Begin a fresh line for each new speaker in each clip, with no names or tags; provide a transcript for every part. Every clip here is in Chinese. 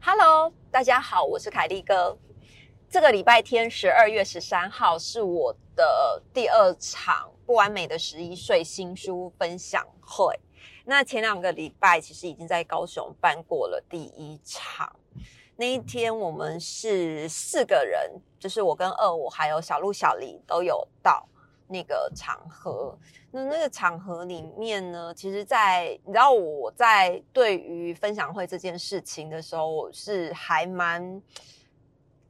Hello，大家好，我是凯利哥。这个礼拜天，十二月十三号是我的第二场不完美的十一岁新书分享会。那前两个礼拜其实已经在高雄办过了第一场。那一天我们是四个人，就是我跟二五还有小鹿、小李都有到那个场合。那那个场合里面呢，其实，在你知道我在对于分享会这件事情的时候，我是还蛮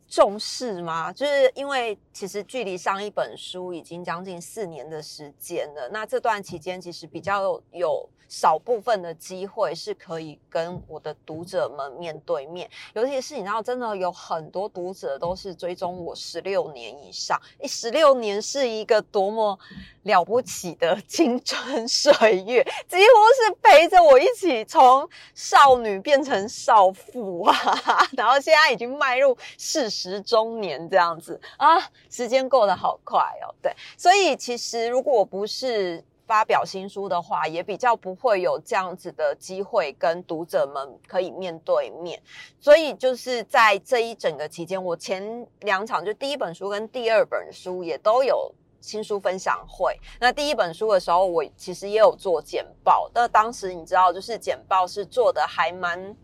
重视吗？就是因为其实距离上一本书已经将近四年的时间了。那这段期间其实比较有。少部分的机会是可以跟我的读者们面对面，尤其是你知道，真的有很多读者都是追踪我十六年以上。诶，十六年是一个多么了不起的 青春岁月，几乎是陪着我一起从少女变成少妇啊！然后现在已经迈入四十中年这样子啊，时间过得好快哦。对，所以其实如果不是。发表新书的话，也比较不会有这样子的机会跟读者们可以面对面，所以就是在这一整个期间，我前两场就第一本书跟第二本书也都有新书分享会。那第一本书的时候，我其实也有做简报，但当时你知道，就是简报是做的还蛮。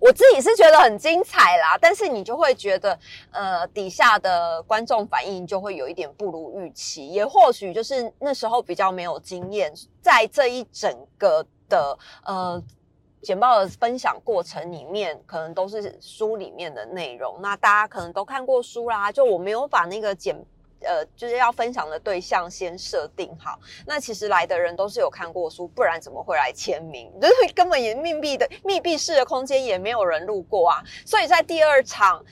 我自己是觉得很精彩啦，但是你就会觉得，呃，底下的观众反应就会有一点不如预期，也或许就是那时候比较没有经验，在这一整个的呃简报的分享过程里面，可能都是书里面的内容，那大家可能都看过书啦，就我没有把那个简。呃，就是要分享的对象先设定好。那其实来的人都是有看过书，不然怎么会来签名？就是根本也密闭的密闭式的空间，也没有人路过啊。所以在第二场，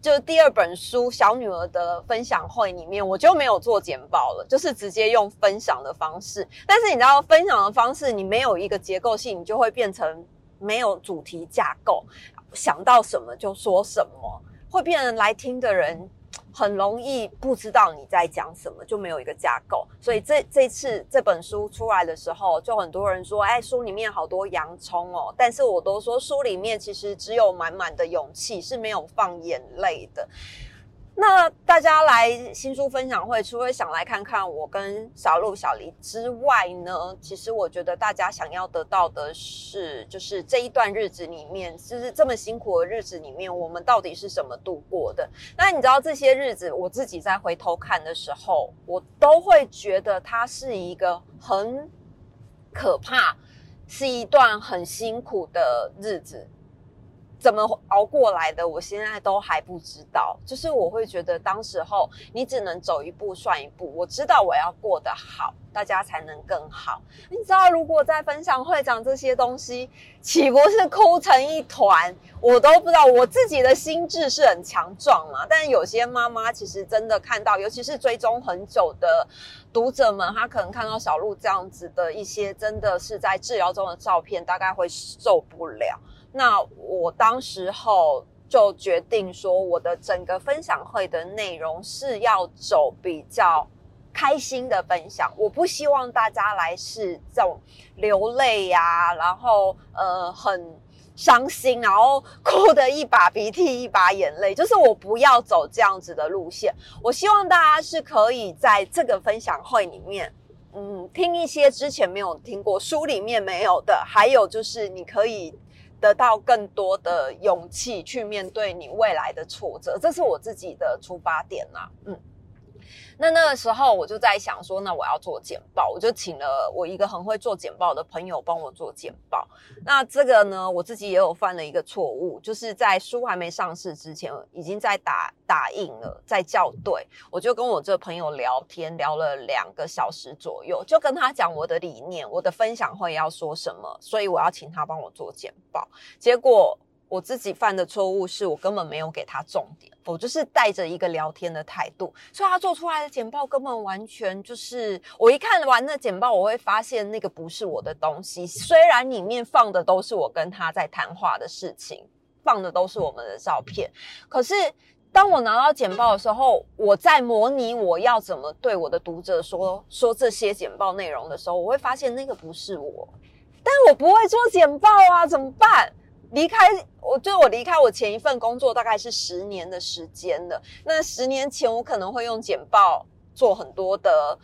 就是第二本书小女儿的分享会里面，我就没有做简报了，就是直接用分享的方式。但是你知道，分享的方式你没有一个结构性，你就会变成没有主题架构，想到什么就说什么，会变成来听的人。很容易不知道你在讲什么，就没有一个架构。所以这这次这本书出来的时候，就很多人说：“哎，书里面好多洋葱哦。”但是我都说，书里面其实只有满满的勇气，是没有放眼泪的。那大家来新书分享会，除了想来看看我跟小鹿、小黎之外呢，其实我觉得大家想要得到的是，就是这一段日子里面，就是这么辛苦的日子里面，我们到底是怎么度过的？那你知道这些日子，我自己在回头看的时候，我都会觉得它是一个很可怕，是一段很辛苦的日子。怎么熬过来的？我现在都还不知道。就是我会觉得，当时候你只能走一步算一步。我知道我要过得好，大家才能更好。你知道，如果在分享会讲这些东西，岂不是哭成一团？我都不知道。我自己的心智是很强壮嘛，但有些妈妈其实真的看到，尤其是追踪很久的读者们，她可能看到小鹿这样子的一些，真的是在治疗中的照片，大概会受不了。那我当时候就决定说，我的整个分享会的内容是要走比较开心的分享，我不希望大家来是这种流泪呀，然后呃很伤心，然后哭得一把鼻涕一把眼泪，就是我不要走这样子的路线。我希望大家是可以在这个分享会里面，嗯，听一些之前没有听过书里面没有的，还有就是你可以。得到更多的勇气去面对你未来的挫折，这是我自己的出发点呐。嗯。那那个时候我就在想说，那我要做简报，我就请了我一个很会做简报的朋友帮我做简报。那这个呢，我自己也有犯了一个错误，就是在书还没上市之前，已经在打打印了，在校对。我就跟我这朋友聊天，聊了两个小时左右，就跟他讲我的理念，我的分享会要说什么，所以我要请他帮我做简报。结果。我自己犯的错误是我根本没有给他重点，我就是带着一个聊天的态度，所以他做出来的简报根本完全就是我一看完那简报，我会发现那个不是我的东西。虽然里面放的都是我跟他在谈话的事情，放的都是我们的照片。可是当我拿到简报的时候，我在模拟我要怎么对我的读者说说这些简报内容的时候，我会发现那个不是我，但我不会做简报啊，怎么办？离开我，就我离开我前一份工作大概是十年的时间了。那十年前我可能会用简报做很多的。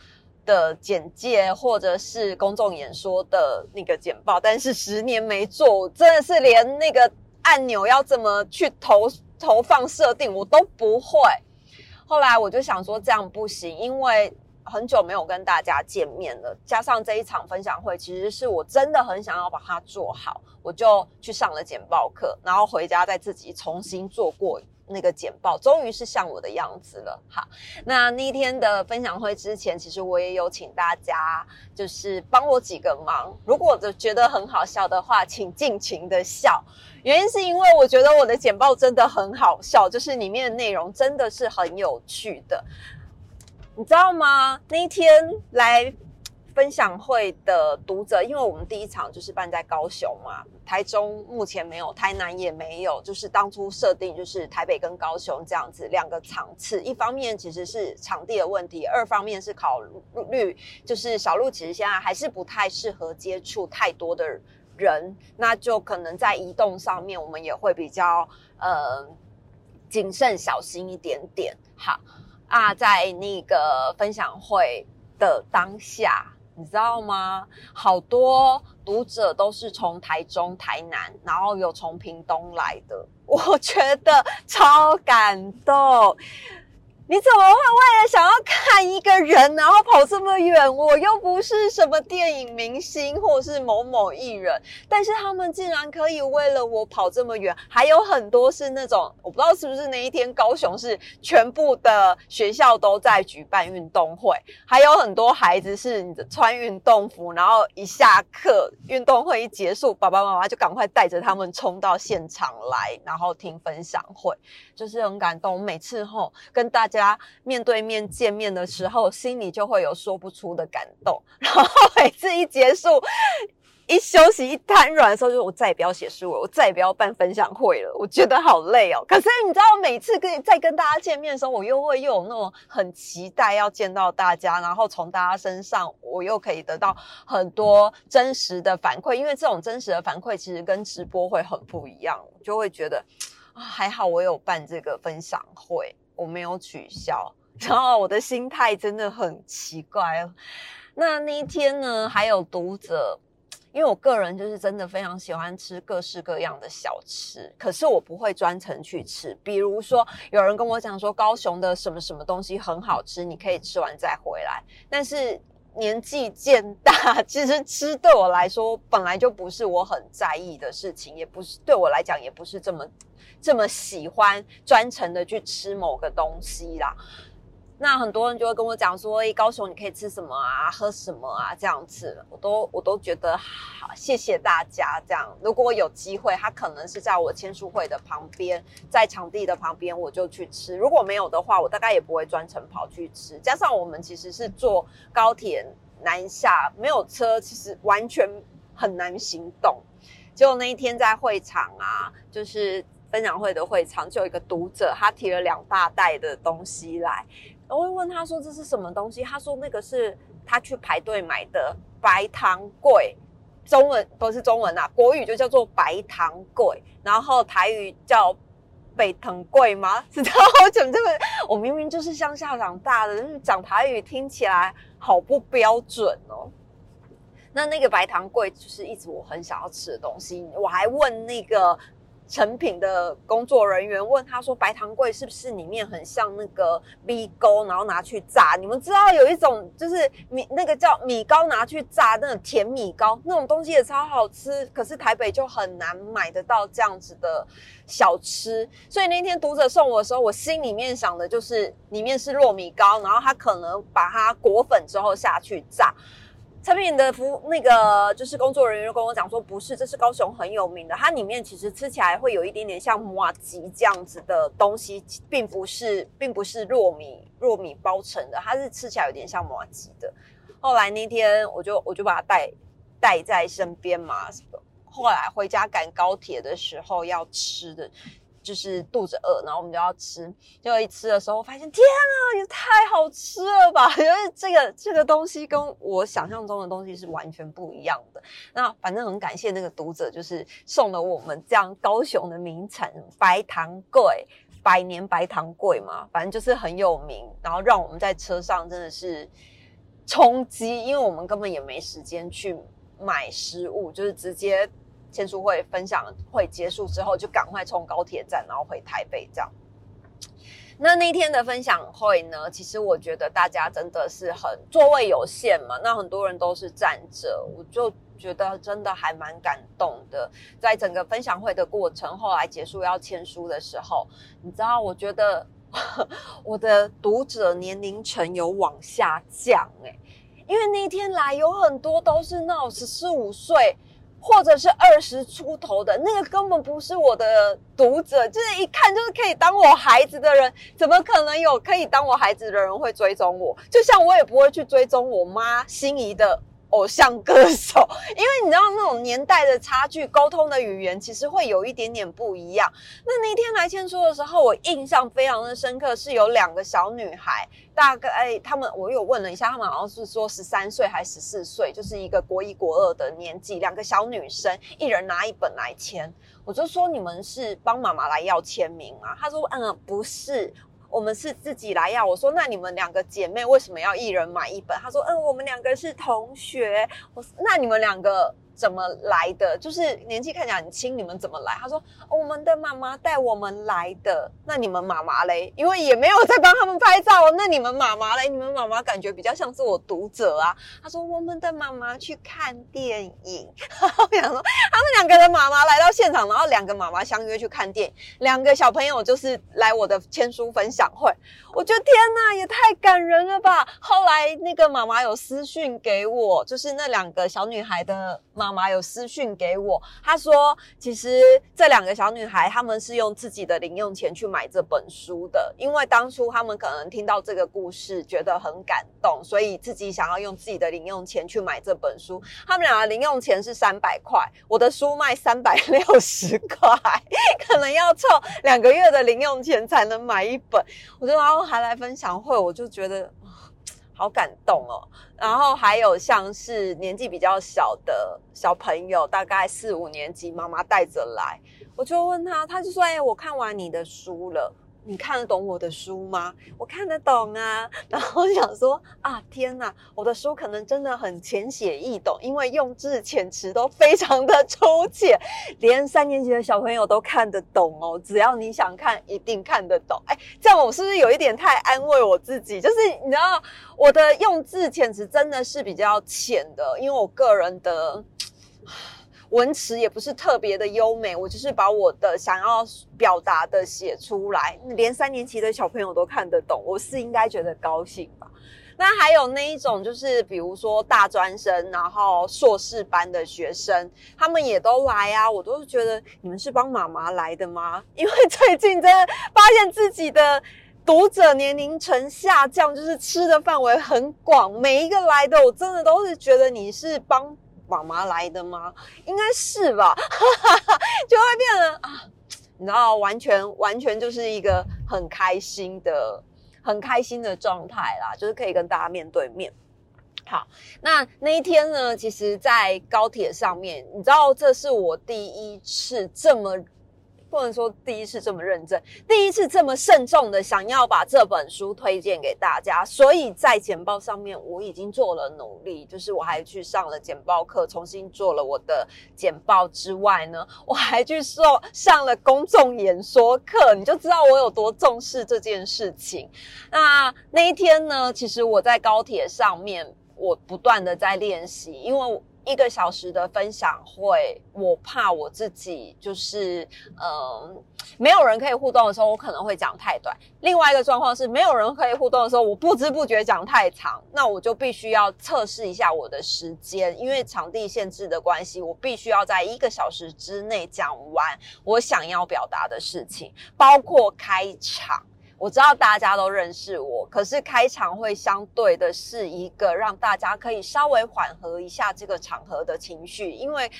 的简介或者是公众演说的那个简报，但是十年没做，真的是连那个按钮要怎么去投投放设定我都不会。后来我就想说这样不行，因为很久没有跟大家见面了，加上这一场分享会，其实是我真的很想要把它做好，我就去上了简报课，然后回家再自己重新做过。那个简报终于是像我的样子了。好，那那一天的分享会之前，其实我也有请大家，就是帮我几个忙。如果我觉得很好笑的话，请尽情的笑。原因是因为我觉得我的简报真的很好笑，就是里面的内容真的是很有趣的，你知道吗？那一天来。分享会的读者，因为我们第一场就是办在高雄嘛，台中目前没有，台南也没有，就是当初设定就是台北跟高雄这样子两个场次。一方面其实是场地的问题，二方面是考虑就是小鹿其实现在还是不太适合接触太多的人，那就可能在移动上面我们也会比较呃谨慎小心一点点。好啊，在那个分享会的当下。你知道吗？好多读者都是从台中、台南，然后有从屏东来的，我觉得超感动。你怎么会为了想要看一个人，然后跑这么远？我又不是什么电影明星，或是某某艺人，但是他们竟然可以为了我跑这么远。还有很多是那种，我不知道是不是那一天高雄是全部的学校都在举办运动会，还有很多孩子是穿运动服，然后一下课运动会一结束，爸爸妈妈就赶快带着他们冲到现场来，然后听分享会，就是很感动。每次吼跟大家。家面对面见面的时候，心里就会有说不出的感动。然后每次一结束、一休息、一瘫软的时候，就我再也不要写书了，我再也不要办分享会了。我觉得好累哦。可是你知道，每次跟再跟大家见面的时候，我又会又有那种很期待要见到大家，然后从大家身上，我又可以得到很多真实的反馈。因为这种真实的反馈，其实跟直播会很不一样，就会觉得啊，还好我有办这个分享会。我没有取消，然后我的心态真的很奇怪。那那一天呢，还有读者，因为我个人就是真的非常喜欢吃各式各样的小吃，可是我不会专程去吃。比如说，有人跟我讲说高雄的什么什么东西很好吃，你可以吃完再回来。但是年纪渐大，其实吃对我来说本来就不是我很在意的事情，也不是对我来讲也不是这么。这么喜欢专程的去吃某个东西啦，那很多人就会跟我讲说：“哎，高雄你可以吃什么啊，喝什么啊？”这样子，我都我都觉得好，谢谢大家。这样，如果有机会，他可能是在我签书会的旁边，在场地的旁边，我就去吃。如果没有的话，我大概也不会专程跑去吃。加上我们其实是坐高铁南下，没有车，其实完全很难行动。结果那一天在会场啊，就是。分享会的会场就有一个读者，他提了两大袋的东西来，我会问他说这是什么东西？他说那个是他去排队买的白糖桂，中文不是中文啊，国语就叫做白糖桂，然后台语叫北藤桂吗？知道我怎么这么，我明明就是乡下长大的，但是讲台语听起来好不标准哦。那那个白糖桂就是一直我很想要吃的东西，我还问那个。成品的工作人员问他说：“白糖桂是不是里面很像那个米糕，然后拿去炸？你们知道有一种就是米那个叫米糕拿去炸那种甜米糕，那种东西也超好吃。可是台北就很难买得到这样子的小吃。所以那天读者送我的时候，我心里面想的就是里面是糯米糕，然后他可能把它裹粉之后下去炸。”产品的服那个就是工作人员跟我讲说，不是，这是高雄很有名的，它里面其实吃起来会有一点点像麻吉这样子的东西，并不是，并不是糯米糯米包成的，它是吃起来有点像麻吉的。后来那天我就我就把它带带在身边嘛，后来回家赶高铁的时候要吃的。就是肚子饿，然后我们就要吃。结果一吃的时候，发现天啊，也太好吃了吧！因为这个这个东西跟我想象中的东西是完全不一样的。那反正很感谢那个读者，就是送了我们这样高雄的名产白糖桂，百年白糖桂嘛，反正就是很有名。然后让我们在车上真的是冲击，因为我们根本也没时间去买食物，就是直接。签书会分享会结束之后，就赶快冲高铁站，然后回台北这样。那那天的分享会呢，其实我觉得大家真的是很座位有限嘛，那很多人都是站着，我就觉得真的还蛮感动的。在整个分享会的过程，后来结束要签书的时候，你知道，我觉得 我的读者年龄层有往下降哎，因为那天来有很多都是那种十四五岁。或者是二十出头的那个根本不是我的读者，就是一看就是可以当我孩子的人，怎么可能有可以当我孩子的人会追踪我？就像我也不会去追踪我妈心仪的。偶像歌手，因为你知道那种年代的差距，沟通的语言其实会有一点点不一样。那那天来签书的时候，我印象非常的深刻，是有两个小女孩，大概他们我有问了一下，他们好像是说十三岁还十四岁，就是一个国一国二的年纪，两个小女生，一人拿一本来签。我就说你们是帮妈妈来要签名啊？他说嗯，不是。我们是自己来要，我说那你们两个姐妹为什么要一人买一本？她说嗯，我们两个是同学。我说那你们两个。怎么来的？就是年纪看起来很轻，你们怎么来？他说我们的妈妈带我们来的。那你们妈妈嘞？因为也没有在帮他们拍照。那你们妈妈嘞？你们妈妈感觉比较像是我读者啊。他说我们的妈妈去看电影。我想说他们两个的妈妈来到现场，然后两个妈妈相约去看电影，两个小朋友就是来我的签书分享会。我觉得天哪，也太感人了吧！后来那个妈妈有私讯给我，就是那两个小女孩的妈。妈妈有私讯给我，她说：“其实这两个小女孩，她们是用自己的零用钱去买这本书的，因为当初她们可能听到这个故事，觉得很感动，所以自己想要用自己的零用钱去买这本书。他们两个零用钱是三百块，我的书卖三百六十块，可能要凑两个月的零用钱才能买一本。我就然后还来分享会，我就觉得。”好感动哦，然后还有像是年纪比较小的小朋友，大概四五年级，妈妈带着来，我就问他，他就说：“哎，我看完你的书了。”你看得懂我的书吗？我看得懂啊，然后想说啊，天哪，我的书可能真的很浅显易懂，因为用字遣词都非常的 粗浅，连三年级的小朋友都看得懂哦。只要你想看，一定看得懂。哎，这样我是不是有一点太安慰我自己？就是你知道，我的用字遣词真的是比较浅的，因为我个人的。文词也不是特别的优美，我就是把我的想要表达的写出来，连三年级的小朋友都看得懂，我是应该觉得高兴吧？那还有那一种，就是比如说大专生，然后硕士班的学生，他们也都来啊，我都是觉得你们是帮妈妈来的吗？因为最近真的发现自己的读者年龄层下降，就是吃的范围很广，每一个来的，我真的都是觉得你是帮。妈妈来的吗？应该是吧，就会变得啊，你知道，完全完全就是一个很开心的、很开心的状态啦，就是可以跟大家面对面。好，那那一天呢，其实，在高铁上面，你知道，这是我第一次这么。不能说第一次这么认真，第一次这么慎重的想要把这本书推荐给大家，所以在简报上面我已经做了努力，就是我还去上了简报课，重新做了我的简报之外呢，我还去受上了公众演说课，你就知道我有多重视这件事情。那那一天呢，其实我在高铁上面，我不断的在练习，因为。一个小时的分享会，我怕我自己就是，嗯，没有人可以互动的时候，我可能会讲太短。另外一个状况是，没有人可以互动的时候，我不知不觉讲太长，那我就必须要测试一下我的时间，因为场地限制的关系，我必须要在一个小时之内讲完我想要表达的事情，包括开场。我知道大家都认识我，可是开场会相对的是一个让大家可以稍微缓和一下这个场合的情绪，因为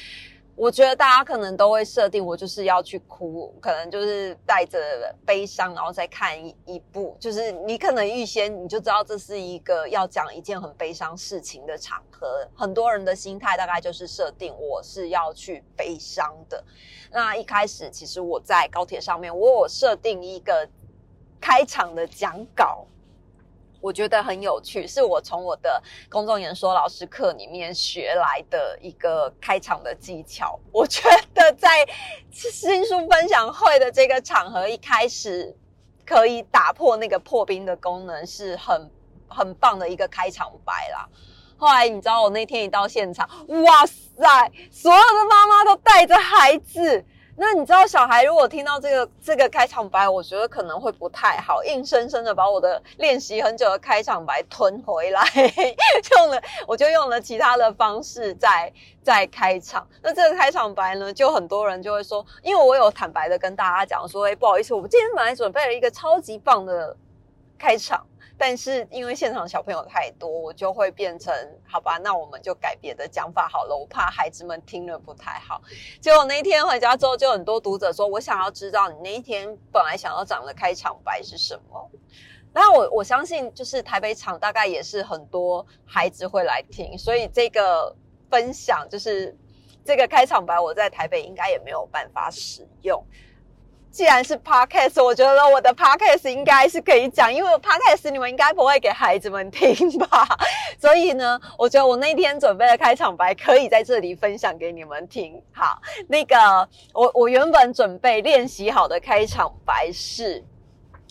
我觉得大家可能都会设定我就是要去哭，可能就是带着悲伤，然后再看一一部，就是你可能预先你就知道这是一个要讲一件很悲伤事情的场合。很多人的心态大概就是设定我是要去悲伤的。那一开始其实我在高铁上面，我有设定一个开场的讲稿。我觉得很有趣，是我从我的公众演说老师课里面学来的一个开场的技巧。我觉得在新书分享会的这个场合，一开始可以打破那个破冰的功能，是很很棒的一个开场白啦。后来你知道，我那天一到现场，哇塞，所有的妈妈都带着孩子。那你知道小孩如果听到这个这个开场白，我觉得可能会不太好，硬生生的把我的练习很久的开场白吞回来，用了我就用了其他的方式在在开场。那这个开场白呢，就很多人就会说，因为我有坦白的跟大家讲说，哎，不好意思，我们今天本来准备了一个超级棒的开场。但是因为现场小朋友太多，我就会变成好吧，那我们就改别的讲法好了。我怕孩子们听了不太好。结果那一天回家之后，就很多读者说：“我想要知道你那一天本来想要讲的开场白是什么。”那我我相信，就是台北场大概也是很多孩子会来听，所以这个分享就是这个开场白，我在台北应该也没有办法使用。既然是 podcast，我觉得我的 podcast 应该是可以讲，因为 podcast 你们应该不会给孩子们听吧。所以呢，我觉得我那天准备的开场白可以在这里分享给你们听。好，那个我我原本准备练习好的开场白是。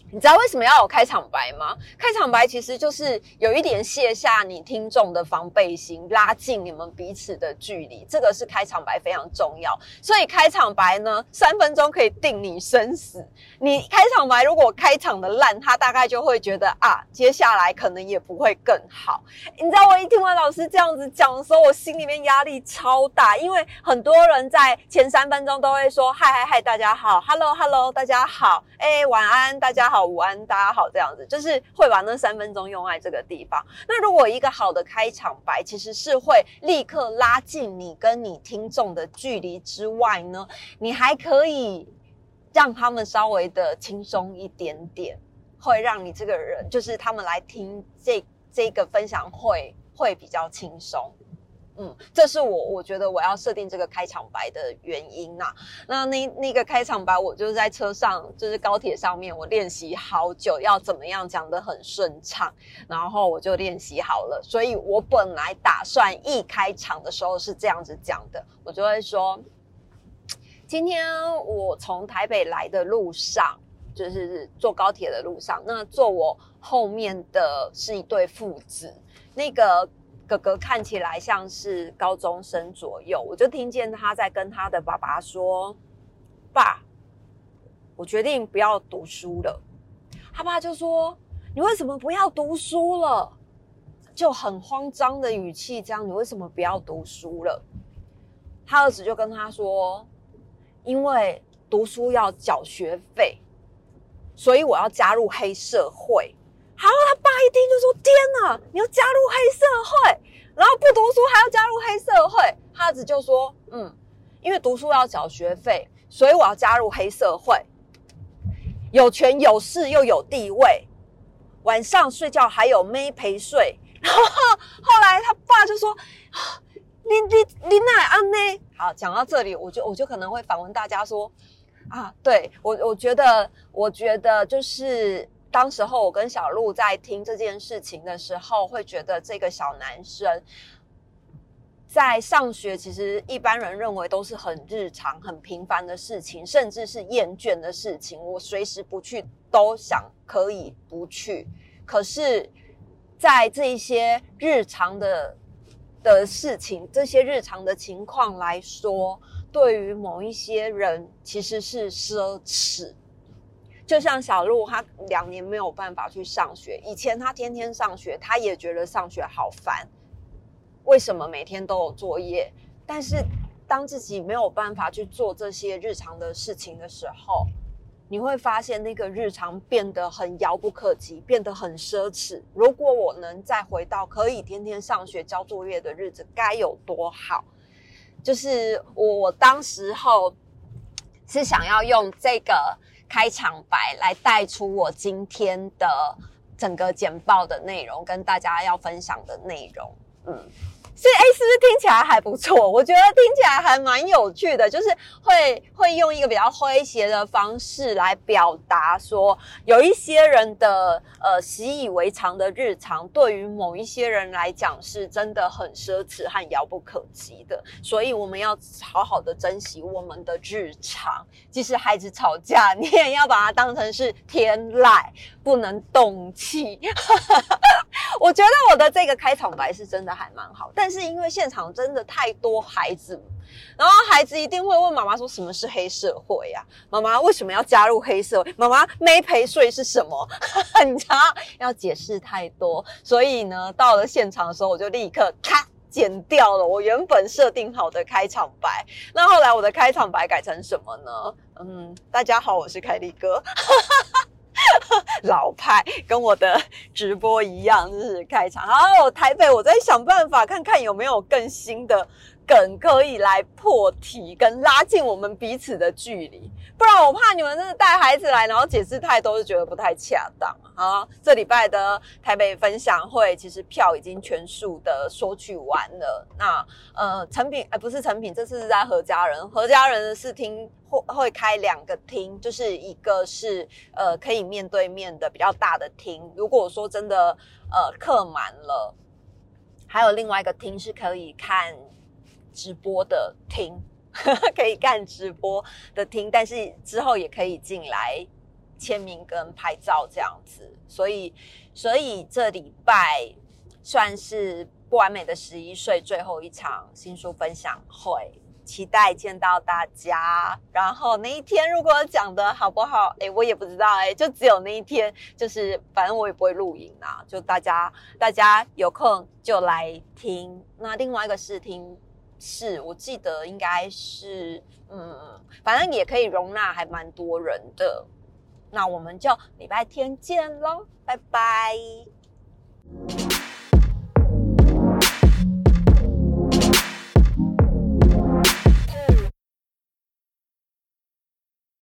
你知道为什么要有开场白吗？开场白其实就是有一点卸下你听众的防备心，拉近你们彼此的距离。这个是开场白非常重要。所以开场白呢，三分钟可以定你生死。你开场白如果开场的烂，他大概就会觉得啊，接下来可能也不会更好。你知道我一听完老师这样子讲的时候，我心里面压力超大，因为很多人在前三分钟都会说嗨嗨嗨，大家好，hello hello，大家好，哎，晚安，大家好。午安，大家好，这样子就是会把那三分钟用在这个地方。那如果一个好的开场白，其实是会立刻拉近你跟你听众的距离之外呢，你还可以让他们稍微的轻松一点点，会让你这个人就是他们来听这这个分享会会比较轻松。嗯，这是我我觉得我要设定这个开场白的原因呐。那那那个开场白，我就是在车上，就是高铁上面，我练习好久，要怎么样讲得很顺畅，然后我就练习好了。所以我本来打算一开场的时候是这样子讲的，我就会说，今天我从台北来的路上，就是坐高铁的路上，那坐我后面的是一对父子，那个。哥哥看起来像是高中生左右，我就听见他在跟他的爸爸说：“爸，我决定不要读书了。”他爸就说：“你为什么不要读书了？”就很慌张的语气，这样你为什么不要读书了？他儿子就跟他说：“因为读书要缴学费，所以我要加入黑社会。”好，他爸一听就说：“天哪，你要加入黑社会，然后不读书还要加入黑社会。”他子就说：“嗯，因为读书要缴学费，所以我要加入黑社会，有权有势又有地位，晚上睡觉还有妹陪睡。”然后后来他爸就说：“ 你你你哪安呢？”好，讲到这里，我就我就可能会反问大家说：“啊，对我我觉得我觉得就是。”当时候我跟小鹿在听这件事情的时候，会觉得这个小男生在上学，其实一般人认为都是很日常、很平凡的事情，甚至是厌倦的事情。我随时不去都想可以不去，可是，在这一些日常的的事情、这些日常的情况来说，对于某一些人其实是奢侈。就像小鹿，他两年没有办法去上学。以前他天天上学，他也觉得上学好烦。为什么每天都有作业？但是当自己没有办法去做这些日常的事情的时候，你会发现那个日常变得很遥不可及，变得很奢侈。如果我能再回到可以天天上学交作业的日子，该有多好！就是我我当时候是想要用这个开场白来带出我今天的整个简报的内容，跟大家要分享的内容。嗯。所以，哎，是不是听起来还不错？我觉得听起来还蛮有趣的，就是会会用一个比较诙谐的方式来表达，说有一些人的呃习以为常的日常，对于某一些人来讲是真的很奢侈和遥不可及的。所以，我们要好好的珍惜我们的日常，即使孩子吵架，你也要把它当成是天籁，不能动气。我觉得我的这个开场白是真的还蛮好，但是因为现场真的太多孩子，然后孩子一定会问妈妈说什么是黑社会呀？妈妈为什么要加入黑社会？妈妈没陪睡是什么？你知道要解释太多，所以呢，到了现场的时候，我就立刻咔剪掉了我原本设定好的开场白。那后来我的开场白改成什么呢？嗯，大家好，我是凯利哥。老派，跟我的直播一样，就是开场。好，台北，我在想办法看看有没有更新的。梗可以来破题，跟拉近我们彼此的距离，不然我怕你们真的带孩子来，然后解释太多，就觉得不太恰当啊。这礼拜的台北分享会，其实票已经全数的收取完了。那呃，成品哎，不是成品，这次是在何家人，何家人的试听会会开两个厅，就是一个是呃可以面对面的比较大的厅，如果说真的呃客满了，还有另外一个厅是可以看。直播的听，可以干直播的听，但是之后也可以进来签名跟拍照这样子。所以，所以这礼拜算是不完美的十一岁最后一场新书分享会，期待见到大家。然后那一天如果讲的好不好，哎，我也不知道，哎，就只有那一天，就是反正我也不会录影啊，就大家大家有空就来听。那另外一个试听。是我记得应该是，嗯，反正也可以容纳还蛮多人的。那我们就礼拜天见喽，拜拜。